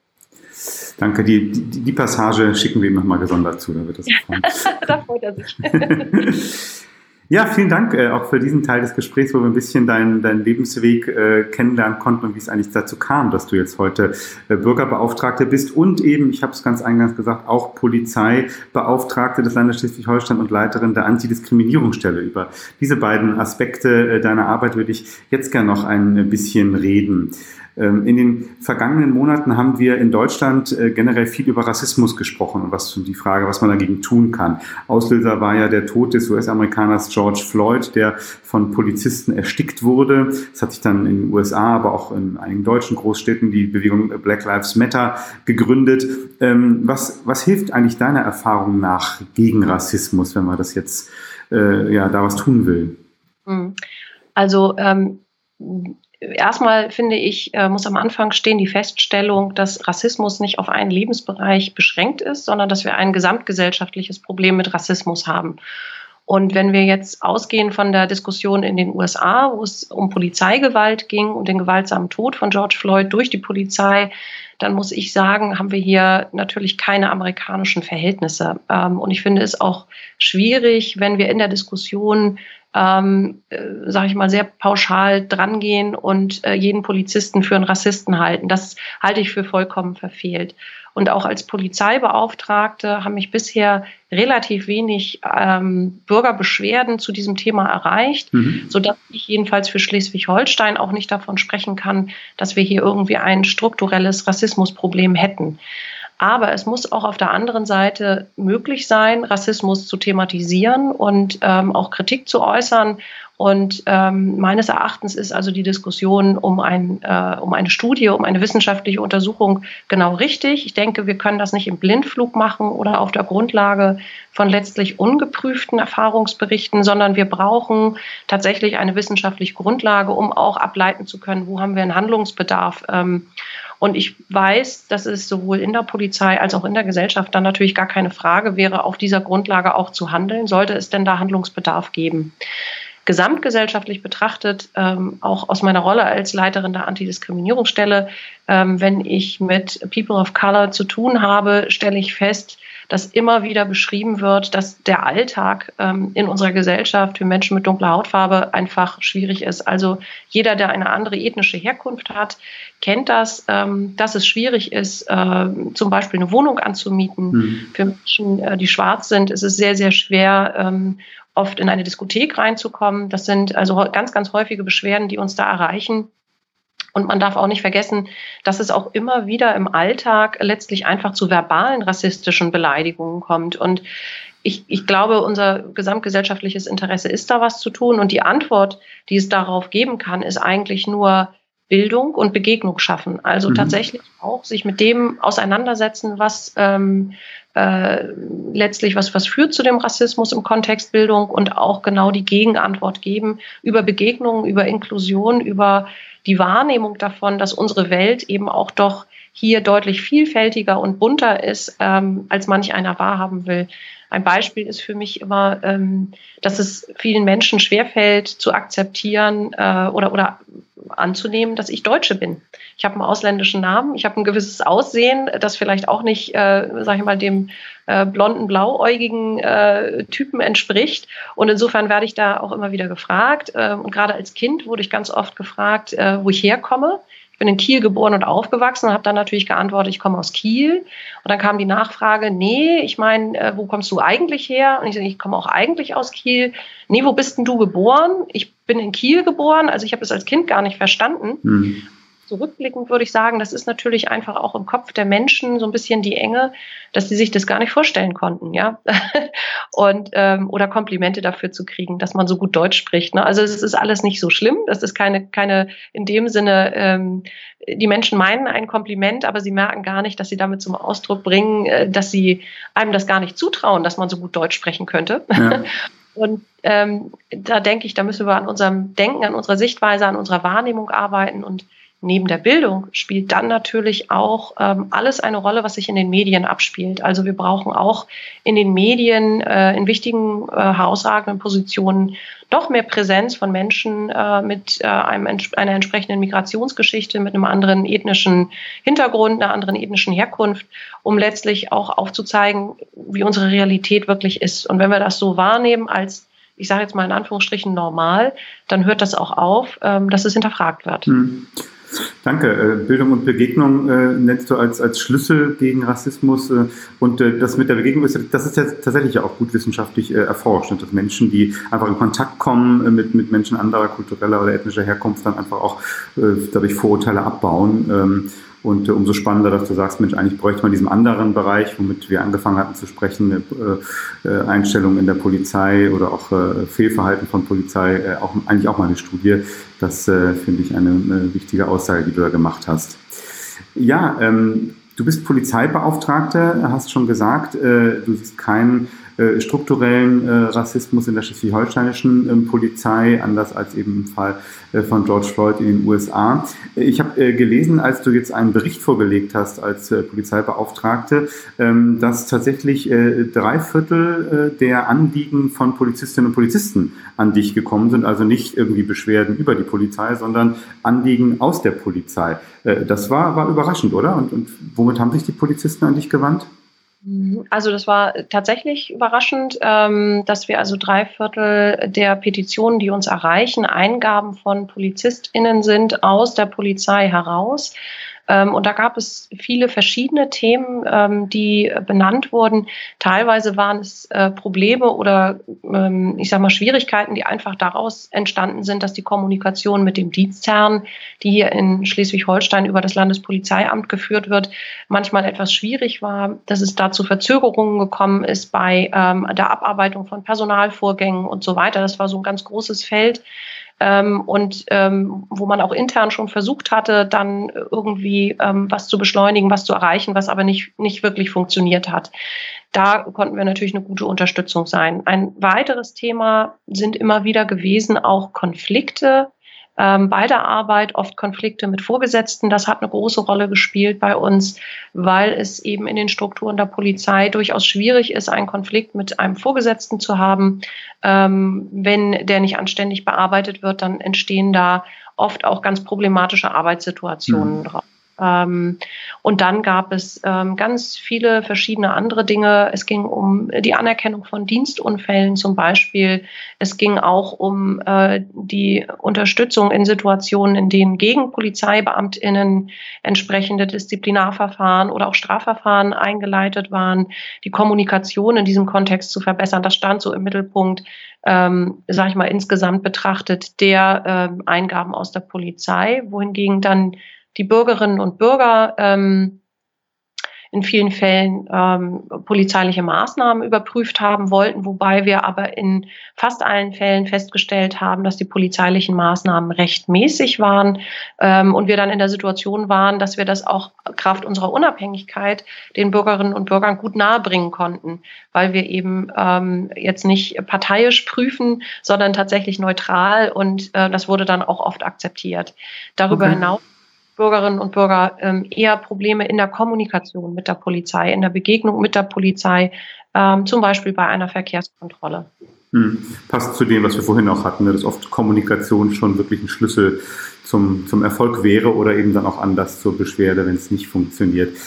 Danke, die, die, die, Passage schicken wir ihm nochmal gesondert zu, da wird das da freut er sich. Ja, vielen Dank äh, auch für diesen Teil des Gesprächs, wo wir ein bisschen deinen dein Lebensweg äh, kennenlernen konnten und wie es eigentlich dazu kam, dass du jetzt heute äh, Bürgerbeauftragte bist und eben, ich habe es ganz eingangs gesagt, auch Polizeibeauftragte des Landes Schleswig-Holstein und Leiterin der Antidiskriminierungsstelle. Über diese beiden Aspekte äh, deiner Arbeit würde ich jetzt gerne noch ein bisschen reden. Ähm, in den vergangenen Monaten haben wir in Deutschland äh, generell viel über Rassismus gesprochen und was die Frage, was man dagegen tun kann. Auslöser war ja der Tod des US-Amerikaners George Floyd, der von Polizisten erstickt wurde. Es hat sich dann in den USA, aber auch in einigen deutschen Großstädten die Bewegung Black Lives Matter gegründet. Ähm, was, was hilft eigentlich deiner Erfahrung nach gegen Rassismus, wenn man das jetzt äh, ja da was tun will? Hm. Also ähm erstmal finde ich, äh, muss am Anfang stehen die Feststellung, dass Rassismus nicht auf einen Lebensbereich beschränkt ist, sondern dass wir ein gesamtgesellschaftliches Problem mit Rassismus haben. Und wenn wir jetzt ausgehen von der Diskussion in den USA, wo es um Polizeigewalt ging und den gewaltsamen Tod von George Floyd durch die Polizei, dann muss ich sagen, haben wir hier natürlich keine amerikanischen Verhältnisse. Ähm, und ich finde es auch schwierig, wenn wir in der Diskussion ähm, äh, sage ich mal, sehr pauschal drangehen und äh, jeden Polizisten für einen Rassisten halten. Das halte ich für vollkommen verfehlt. Und auch als Polizeibeauftragte haben mich bisher relativ wenig ähm, Bürgerbeschwerden zu diesem Thema erreicht, mhm. sodass ich jedenfalls für Schleswig-Holstein auch nicht davon sprechen kann, dass wir hier irgendwie ein strukturelles Rassismusproblem hätten. Aber es muss auch auf der anderen Seite möglich sein, Rassismus zu thematisieren und ähm, auch Kritik zu äußern. Und ähm, meines Erachtens ist also die Diskussion um, ein, äh, um eine Studie, um eine wissenschaftliche Untersuchung genau richtig. Ich denke, wir können das nicht im Blindflug machen oder auf der Grundlage von letztlich ungeprüften Erfahrungsberichten, sondern wir brauchen tatsächlich eine wissenschaftliche Grundlage, um auch ableiten zu können, wo haben wir einen Handlungsbedarf. Ähm, und ich weiß, dass es sowohl in der Polizei als auch in der Gesellschaft dann natürlich gar keine Frage wäre, auf dieser Grundlage auch zu handeln, sollte es denn da Handlungsbedarf geben. Gesamtgesellschaftlich betrachtet, ähm, auch aus meiner Rolle als Leiterin der Antidiskriminierungsstelle, ähm, wenn ich mit People of Color zu tun habe, stelle ich fest, dass immer wieder beschrieben wird, dass der Alltag ähm, in unserer Gesellschaft für Menschen mit dunkler Hautfarbe einfach schwierig ist. Also jeder, der eine andere ethnische Herkunft hat, kennt das, ähm, dass es schwierig ist, äh, zum Beispiel eine Wohnung anzumieten. Mhm. Für Menschen, äh, die schwarz sind, ist es sehr, sehr schwer, ähm, oft in eine Diskothek reinzukommen. Das sind also ganz, ganz häufige Beschwerden, die uns da erreichen. Und man darf auch nicht vergessen, dass es auch immer wieder im Alltag letztlich einfach zu verbalen rassistischen Beleidigungen kommt. Und ich, ich glaube, unser gesamtgesellschaftliches Interesse ist da was zu tun. Und die Antwort, die es darauf geben kann, ist eigentlich nur Bildung und Begegnung schaffen. Also mhm. tatsächlich auch sich mit dem auseinandersetzen, was ähm, äh, letztlich was, was führt zu dem Rassismus im Kontext Bildung und auch genau die Gegenantwort geben über Begegnungen, über Inklusion, über die Wahrnehmung davon, dass unsere Welt eben auch doch hier deutlich vielfältiger und bunter ist, ähm, als manch einer wahrhaben will. Ein Beispiel ist für mich immer, ähm, dass es vielen Menschen schwerfällt zu akzeptieren äh, oder, oder anzunehmen, dass ich Deutsche bin. Ich habe einen ausländischen Namen, ich habe ein gewisses Aussehen, das vielleicht auch nicht, äh, sage ich mal, dem äh, blonden, blauäugigen äh, Typen entspricht. Und insofern werde ich da auch immer wieder gefragt. Äh, und gerade als Kind wurde ich ganz oft gefragt, äh, wo ich herkomme bin in Kiel geboren und aufgewachsen und habe dann natürlich geantwortet, ich komme aus Kiel. Und dann kam die Nachfrage, nee, ich meine, äh, wo kommst du eigentlich her? Und ich sage, ich komme auch eigentlich aus Kiel. Nee, wo bist denn du geboren? Ich bin in Kiel geboren, also ich habe es als Kind gar nicht verstanden. Mhm zurückblickend würde ich sagen, das ist natürlich einfach auch im Kopf der Menschen so ein bisschen die Enge, dass sie sich das gar nicht vorstellen konnten, ja. Und ähm, oder Komplimente dafür zu kriegen, dass man so gut Deutsch spricht. Ne? Also es ist alles nicht so schlimm. Das ist keine, keine in dem Sinne, ähm, die Menschen meinen ein Kompliment, aber sie merken gar nicht, dass sie damit zum Ausdruck bringen, äh, dass sie einem das gar nicht zutrauen, dass man so gut Deutsch sprechen könnte. Ja. Und ähm, da denke ich, da müssen wir an unserem Denken, an unserer Sichtweise, an unserer Wahrnehmung arbeiten und neben der Bildung spielt dann natürlich auch ähm, alles eine Rolle, was sich in den Medien abspielt. Also wir brauchen auch in den Medien äh, in wichtigen äh, herausragenden Positionen noch mehr Präsenz von Menschen äh, mit äh, einem, einer entsprechenden Migrationsgeschichte, mit einem anderen ethnischen Hintergrund, einer anderen ethnischen Herkunft, um letztlich auch aufzuzeigen, wie unsere Realität wirklich ist. Und wenn wir das so wahrnehmen als ich sage jetzt mal in Anführungsstrichen normal, dann hört das auch auf, ähm, dass es hinterfragt wird. Hm. Danke. Äh, Bildung und Begegnung äh, nennst du als, als Schlüssel gegen Rassismus. Äh, und äh, das mit der Begegnung ist, das ist ja tatsächlich auch gut wissenschaftlich äh, erforscht. Und dass Menschen, die einfach in Kontakt kommen äh, mit, mit Menschen anderer kultureller oder ethnischer Herkunft, dann einfach auch äh, dadurch Vorurteile abbauen. Ähm, und äh, umso spannender, dass du sagst, Mensch, eigentlich bräuchte man diesen anderen Bereich, womit wir angefangen hatten zu sprechen, äh, äh, Einstellungen in der Polizei oder auch äh, Fehlverhalten von Polizei, äh, auch, eigentlich auch mal eine Studie. Das äh, finde ich eine, eine, wichtige Aussage, die du da gemacht hast. Ja, ähm, du bist Polizeibeauftragte, hast schon gesagt, äh, du siehst keinen strukturellen äh, Rassismus in der schleswig-holsteinischen ähm, Polizei, anders als eben im Fall äh, von George Floyd in den USA. Ich habe gelesen, als du jetzt einen Bericht vorgelegt hast als Polizeibeauftragte, ähm, dass tatsächlich drei Viertel der Anliegen von Polizistinnen und Polizisten an dich gekommen sind, also nicht irgendwie Beschwerden über die Polizei, sondern Anliegen aus der Polizei. Das war, war überraschend, oder? Und, und womit haben sich die Polizisten an dich gewandt? Also das war tatsächlich überraschend, ähm, dass wir also drei Viertel der Petitionen, die uns erreichen, Eingaben von PolizistInnen sind aus der Polizei heraus. Ähm, und da gab es viele verschiedene Themen, ähm, die benannt wurden. Teilweise waren es äh, Probleme oder ähm, ich sage mal Schwierigkeiten, die einfach daraus entstanden sind, dass die Kommunikation mit dem Dienstherrn, die hier in Schleswig-Holstein über das Landespolizeiamt geführt wird, manchmal etwas schwierig war, dass es da zu Verzögerungen gekommen ist bei der Abarbeitung von Personalvorgängen und so weiter. Das war so ein ganz großes Feld ähm, und ähm, wo man auch intern schon versucht hatte, dann irgendwie ähm, was zu beschleunigen, was zu erreichen, was aber nicht, nicht wirklich funktioniert hat. Da konnten wir natürlich eine gute Unterstützung sein. Ein weiteres Thema sind immer wieder gewesen auch Konflikte ähm, bei der Arbeit, oft Konflikte mit Vorgesetzten. Das hat eine große Rolle gespielt bei uns, weil es eben in den Strukturen der Polizei durchaus schwierig ist, einen Konflikt mit einem Vorgesetzten zu haben. Ähm, wenn der nicht anständig bearbeitet wird, dann entstehen da oft auch ganz problematische Arbeitssituationen mhm. drauf. Ähm, und dann gab es ähm, ganz viele verschiedene andere Dinge. Es ging um die Anerkennung von Dienstunfällen zum Beispiel. Es ging auch um äh, die Unterstützung in Situationen, in denen gegen PolizeibeamtInnen entsprechende Disziplinarverfahren oder auch Strafverfahren eingeleitet waren, die Kommunikation in diesem Kontext zu verbessern. Das stand so im Mittelpunkt ähm, sage ich mal, insgesamt betrachtet der äh, Eingaben aus der Polizei, wohingegen dann die Bürgerinnen und Bürger ähm, in vielen Fällen ähm, polizeiliche Maßnahmen überprüft haben wollten, wobei wir aber in fast allen Fällen festgestellt haben, dass die polizeilichen Maßnahmen rechtmäßig waren ähm, und wir dann in der Situation waren, dass wir das auch Kraft unserer Unabhängigkeit den Bürgerinnen und Bürgern gut nahebringen konnten, weil wir eben ähm, jetzt nicht parteiisch prüfen, sondern tatsächlich neutral und äh, das wurde dann auch oft akzeptiert. Darüber okay. hinaus Bürgerinnen und Bürger ähm, eher Probleme in der Kommunikation mit der Polizei, in der Begegnung mit der Polizei, ähm, zum Beispiel bei einer Verkehrskontrolle. Hm. Passt zu dem, was wir vorhin auch hatten, ne, dass oft Kommunikation schon wirklich ein Schlüssel zum, zum Erfolg wäre oder eben dann auch anders zur Beschwerde, wenn es nicht funktioniert.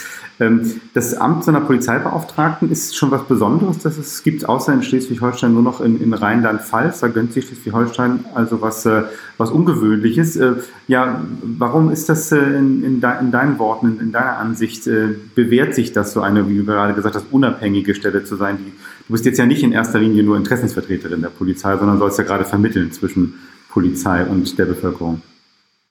Ähm, das Amt seiner Polizeibeauftragten ist schon was Besonderes, das es gibt, außer in Schleswig-Holstein nur noch in, in Rheinland-Pfalz. Da gönnt sich Schleswig-Holstein also was, äh, was Ungewöhnliches. Äh, ja, warum ist das äh, in, in, de, in, deinen Worten, in, in deiner Ansicht, bewährt sich das so eine, wie du gerade gesagt hast, unabhängige Stelle zu sein? Die, du bist jetzt ja nicht in erster Linie nur Interessensvertreterin der Polizei, sondern sollst ja gerade vermitteln zwischen Polizei und der Bevölkerung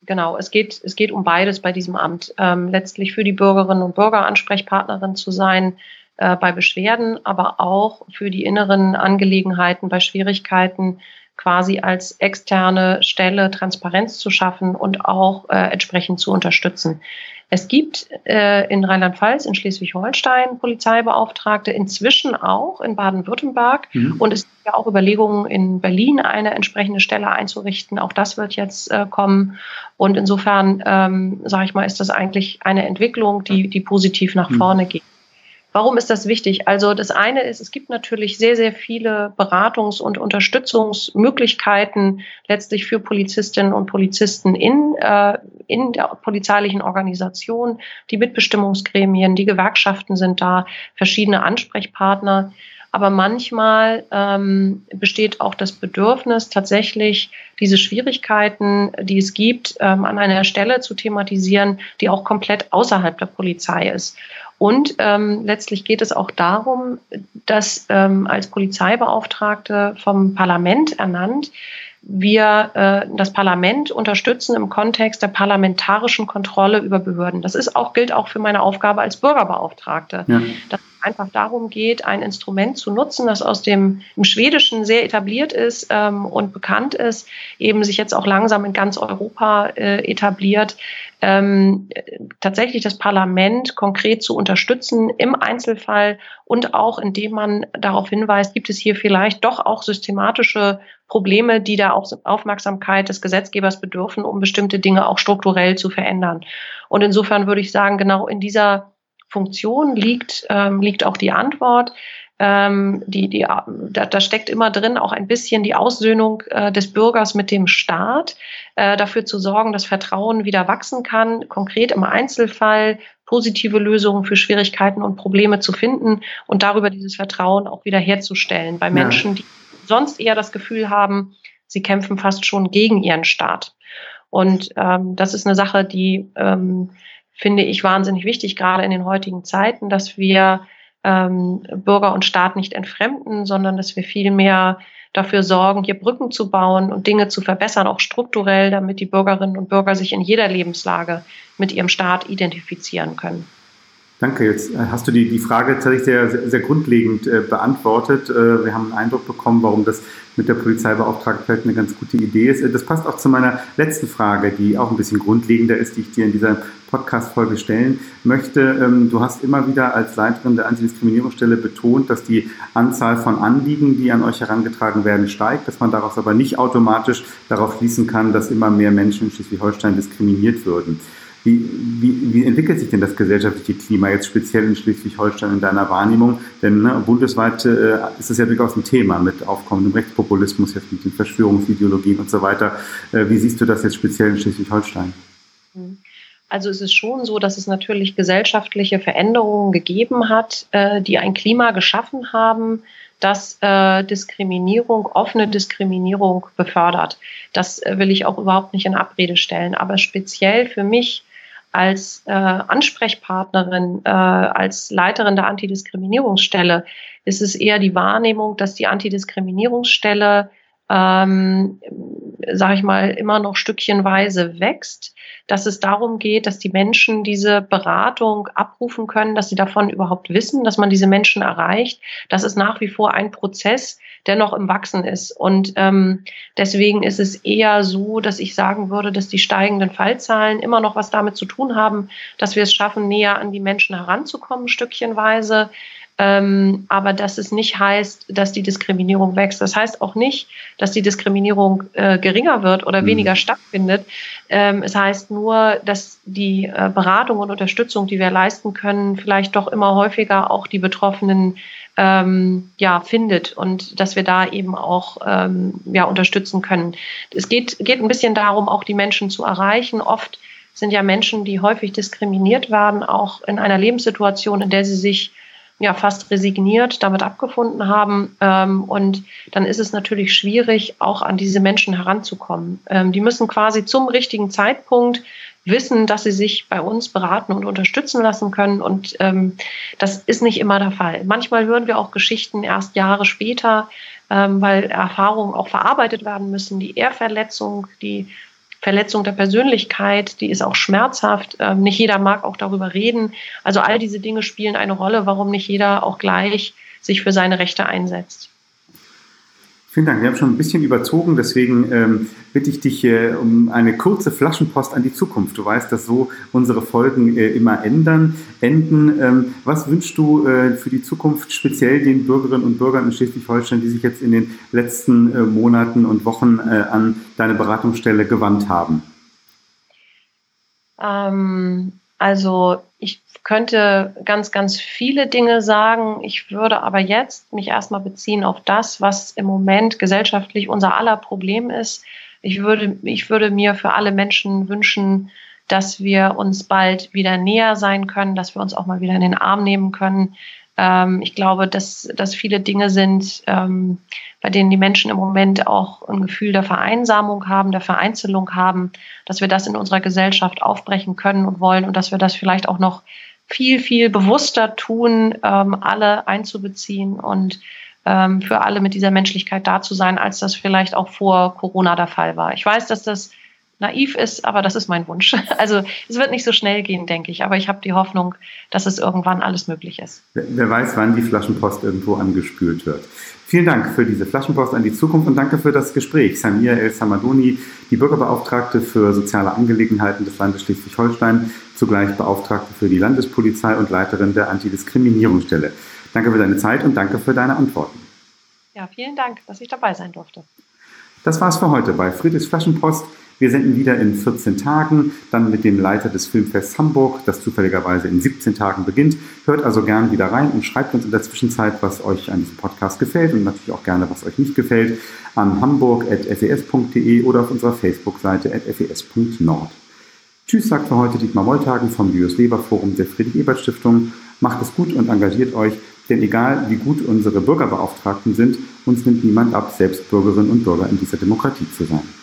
genau, es geht, es geht um beides bei diesem Amt. Ähm, letztlich für die Bürgerinnen und Bürger Ansprechpartnerin zu sein äh, bei Beschwerden, aber auch für die inneren Angelegenheiten, bei Schwierigkeiten quasi als externe Stelle Transparenz zu schaffen und auch äh, entsprechend zu unterstützen. Es gibt äh, in Rheinland-Pfalz, in Schleswig-Holstein Polizeibeauftragte, inzwischen auch in Baden-Württemberg. Mhm. Und es gibt ja auch Überlegungen, in Berlin eine entsprechende Stelle einzurichten. Auch das wird jetzt äh, kommen. Und insofern, ähm, sage ich mal, ist das eigentlich eine Entwicklung, die, die positiv nach mhm. vorne geht. Warum ist das wichtig? Also das eine ist, es gibt natürlich sehr, sehr viele Beratungs- und Unterstützungsmöglichkeiten letztlich für Polizistinnen und Polizisten in, äh, in der polizeilichen Organisation. Die Mitbestimmungsgremien, die Gewerkschaften sind da, verschiedene Ansprechpartner. Aber manchmal ähm, besteht auch das Bedürfnis, tatsächlich diese Schwierigkeiten, die es gibt, ähm, an einer Stelle zu thematisieren, die auch komplett außerhalb der Polizei ist. Und ähm, letztlich geht es auch darum, dass ähm, als Polizeibeauftragte vom Parlament ernannt, wir äh, das Parlament unterstützen im Kontext der parlamentarischen Kontrolle über Behörden. Das ist auch, gilt auch für meine Aufgabe als Bürgerbeauftragte. Ja. Dass einfach darum geht, ein Instrument zu nutzen, das aus dem im Schwedischen sehr etabliert ist ähm, und bekannt ist, eben sich jetzt auch langsam in ganz Europa äh, etabliert, ähm, tatsächlich das Parlament konkret zu unterstützen im Einzelfall und auch indem man darauf hinweist, gibt es hier vielleicht doch auch systematische Probleme, die da auch Aufmerksamkeit des Gesetzgebers bedürfen, um bestimmte Dinge auch strukturell zu verändern. Und insofern würde ich sagen, genau in dieser Funktion liegt, ähm, liegt auch die Antwort. Ähm, die, die, da, da steckt immer drin auch ein bisschen die Aussöhnung äh, des Bürgers mit dem Staat, äh, dafür zu sorgen, dass Vertrauen wieder wachsen kann, konkret im Einzelfall positive Lösungen für Schwierigkeiten und Probleme zu finden und darüber dieses Vertrauen auch wieder herzustellen bei Menschen, die sonst eher das Gefühl haben, sie kämpfen fast schon gegen ihren Staat. Und ähm, das ist eine Sache, die ähm, finde ich wahnsinnig wichtig, gerade in den heutigen Zeiten, dass wir ähm, Bürger und Staat nicht entfremden, sondern dass wir vielmehr dafür sorgen, hier Brücken zu bauen und Dinge zu verbessern, auch strukturell, damit die Bürgerinnen und Bürger sich in jeder Lebenslage mit ihrem Staat identifizieren können. Danke. Jetzt äh, hast du die, die Frage tatsächlich sehr, sehr, grundlegend äh, beantwortet. Äh, wir haben einen Eindruck bekommen, warum das mit der Polizeibeauftragten eine ganz gute Idee ist. Äh, das passt auch zu meiner letzten Frage, die auch ein bisschen grundlegender ist, die ich dir in dieser Podcast-Folge stellen möchte. Ähm, du hast immer wieder als Leiterin der Antidiskriminierungsstelle betont, dass die Anzahl von Anliegen, die an euch herangetragen werden, steigt, dass man daraus aber nicht automatisch darauf schließen kann, dass immer mehr Menschen in Schleswig-Holstein diskriminiert würden. Wie, wie, wie entwickelt sich denn das gesellschaftliche Klima jetzt speziell in Schleswig-Holstein in deiner Wahrnehmung? Denn ne, bundesweit äh, ist es ja durchaus ein Thema mit aufkommendem Rechtspopulismus, jetzt mit den Verschwörungsideologien und so weiter. Äh, wie siehst du das jetzt speziell in Schleswig-Holstein? Also es ist schon so, dass es natürlich gesellschaftliche Veränderungen gegeben hat, äh, die ein Klima geschaffen haben, das äh, Diskriminierung, offene Diskriminierung befördert. Das äh, will ich auch überhaupt nicht in Abrede stellen. Aber speziell für mich als äh, Ansprechpartnerin, äh, als Leiterin der Antidiskriminierungsstelle. Ist es eher die Wahrnehmung, dass die Antidiskriminierungsstelle ähm, sage ich mal, immer noch stückchenweise wächst, dass es darum geht, dass die Menschen diese Beratung abrufen können, dass sie davon überhaupt wissen, dass man diese Menschen erreicht. Das ist nach wie vor ein Prozess, der noch im Wachsen ist. Und ähm, deswegen ist es eher so, dass ich sagen würde, dass die steigenden Fallzahlen immer noch was damit zu tun haben, dass wir es schaffen, näher an die Menschen heranzukommen, stückchenweise. Ähm, aber dass es nicht heißt, dass die Diskriminierung wächst. Das heißt auch nicht, dass die Diskriminierung äh, geringer wird oder mhm. weniger stattfindet. Ähm, es heißt nur, dass die äh, Beratung und Unterstützung, die wir leisten können, vielleicht doch immer häufiger auch die Betroffenen ähm, ja, findet und dass wir da eben auch ähm, ja, unterstützen können. Es geht, geht ein bisschen darum, auch die Menschen zu erreichen. Oft sind ja Menschen, die häufig diskriminiert werden, auch in einer Lebenssituation, in der sie sich ja fast resigniert damit abgefunden haben. Ähm, und dann ist es natürlich schwierig, auch an diese Menschen heranzukommen. Ähm, die müssen quasi zum richtigen Zeitpunkt wissen, dass sie sich bei uns beraten und unterstützen lassen können. Und ähm, das ist nicht immer der Fall. Manchmal hören wir auch Geschichten erst Jahre später, ähm, weil Erfahrungen auch verarbeitet werden müssen. Die Ehrverletzung, die Verletzung der Persönlichkeit, die ist auch schmerzhaft. Ähm, nicht jeder mag auch darüber reden. Also all diese Dinge spielen eine Rolle, warum nicht jeder auch gleich sich für seine Rechte einsetzt. Vielen Dank. Wir haben schon ein bisschen überzogen, deswegen ähm, bitte ich dich äh, um eine kurze Flaschenpost an die Zukunft. Du weißt, dass so unsere Folgen äh, immer ändern, enden. Ähm, was wünschst du äh, für die Zukunft speziell den Bürgerinnen und Bürgern in Schleswig-Holstein, die sich jetzt in den letzten äh, Monaten und Wochen äh, an deine Beratungsstelle gewandt haben? Ähm, also ich könnte ganz, ganz viele Dinge sagen. Ich würde aber jetzt mich erstmal beziehen auf das, was im Moment gesellschaftlich unser aller Problem ist. Ich würde, ich würde mir für alle Menschen wünschen, dass wir uns bald wieder näher sein können, dass wir uns auch mal wieder in den Arm nehmen können, ähm, ich glaube, dass, dass viele Dinge sind, ähm, bei denen die Menschen im Moment auch ein Gefühl der Vereinsamung haben, der Vereinzelung haben, dass wir das in unserer Gesellschaft aufbrechen können und wollen und dass wir das vielleicht auch noch viel, viel bewusster tun, ähm, alle einzubeziehen und ähm, für alle mit dieser Menschlichkeit da zu sein, als das vielleicht auch vor Corona der Fall war. Ich weiß, dass das naiv ist, aber das ist mein Wunsch. Also es wird nicht so schnell gehen, denke ich, aber ich habe die Hoffnung, dass es irgendwann alles möglich ist. Wer weiß, wann die Flaschenpost irgendwo angespült wird. Vielen Dank für diese Flaschenpost an die Zukunft und danke für das Gespräch. Samir El Samadoni, die Bürgerbeauftragte für soziale Angelegenheiten des Landes Schleswig-Holstein, zugleich Beauftragte für die Landespolizei und Leiterin der Antidiskriminierungsstelle. Danke für deine Zeit und danke für deine Antworten. Ja, vielen Dank, dass ich dabei sein durfte. Das war's für heute bei Friedrichs Flaschenpost. Wir senden wieder in 14 Tagen, dann mit dem Leiter des Filmfests Hamburg, das zufälligerweise in 17 Tagen beginnt. Hört also gern wieder rein und schreibt uns in der Zwischenzeit, was euch an diesem Podcast gefällt und natürlich auch gerne, was euch nicht gefällt, an hamburg.fes.de oder auf unserer Facebook-Seite fes.nord. Tschüss, sagt für heute Dietmar Wolltagen vom Julius Leber Forum der Friedrich-Ebert-Stiftung. Macht es gut und engagiert euch, denn egal wie gut unsere Bürgerbeauftragten sind, uns nimmt niemand ab, selbst Bürgerinnen und Bürger in dieser Demokratie zu sein.